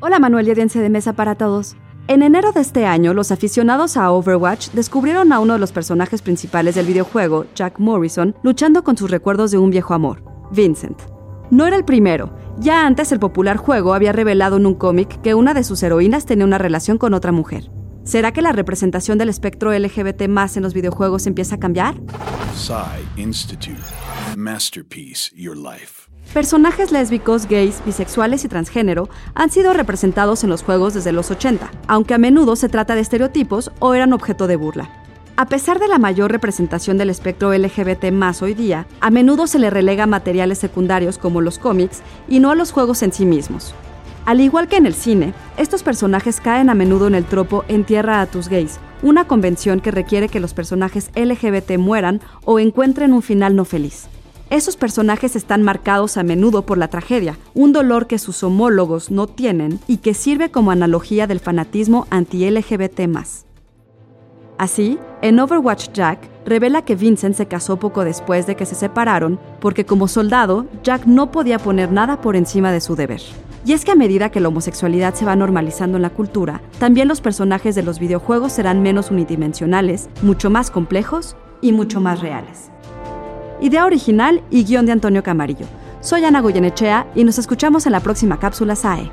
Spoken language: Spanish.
Hola Manuel y de mesa para todos. En enero de este año, los aficionados a Overwatch descubrieron a uno de los personajes principales del videojuego, Jack Morrison, luchando con sus recuerdos de un viejo amor, Vincent. No era el primero, ya antes el popular juego había revelado en un cómic que una de sus heroínas tenía una relación con otra mujer. ¿Será que la representación del espectro LGBT más en los videojuegos empieza a cambiar? Institute. Masterpiece Your Life. Personajes lésbicos, gays, bisexuales y transgénero han sido representados en los juegos desde los 80, aunque a menudo se trata de estereotipos o eran objeto de burla. A pesar de la mayor representación del espectro LGBT más hoy día, a menudo se le relega materiales secundarios como los cómics y no a los juegos en sí mismos. Al igual que en el cine, estos personajes caen a menudo en el tropo Entierra a tus gays, una convención que requiere que los personajes LGBT mueran o encuentren un final no feliz. Esos personajes están marcados a menudo por la tragedia, un dolor que sus homólogos no tienen y que sirve como analogía del fanatismo anti-LGBT. Así, en Overwatch Jack revela que Vincent se casó poco después de que se separaron porque como soldado, Jack no podía poner nada por encima de su deber. Y es que a medida que la homosexualidad se va normalizando en la cultura, también los personajes de los videojuegos serán menos unidimensionales, mucho más complejos y mucho más reales. Idea original y guion de Antonio Camarillo. Soy Ana Goyenechea y nos escuchamos en la próxima cápsula SAE.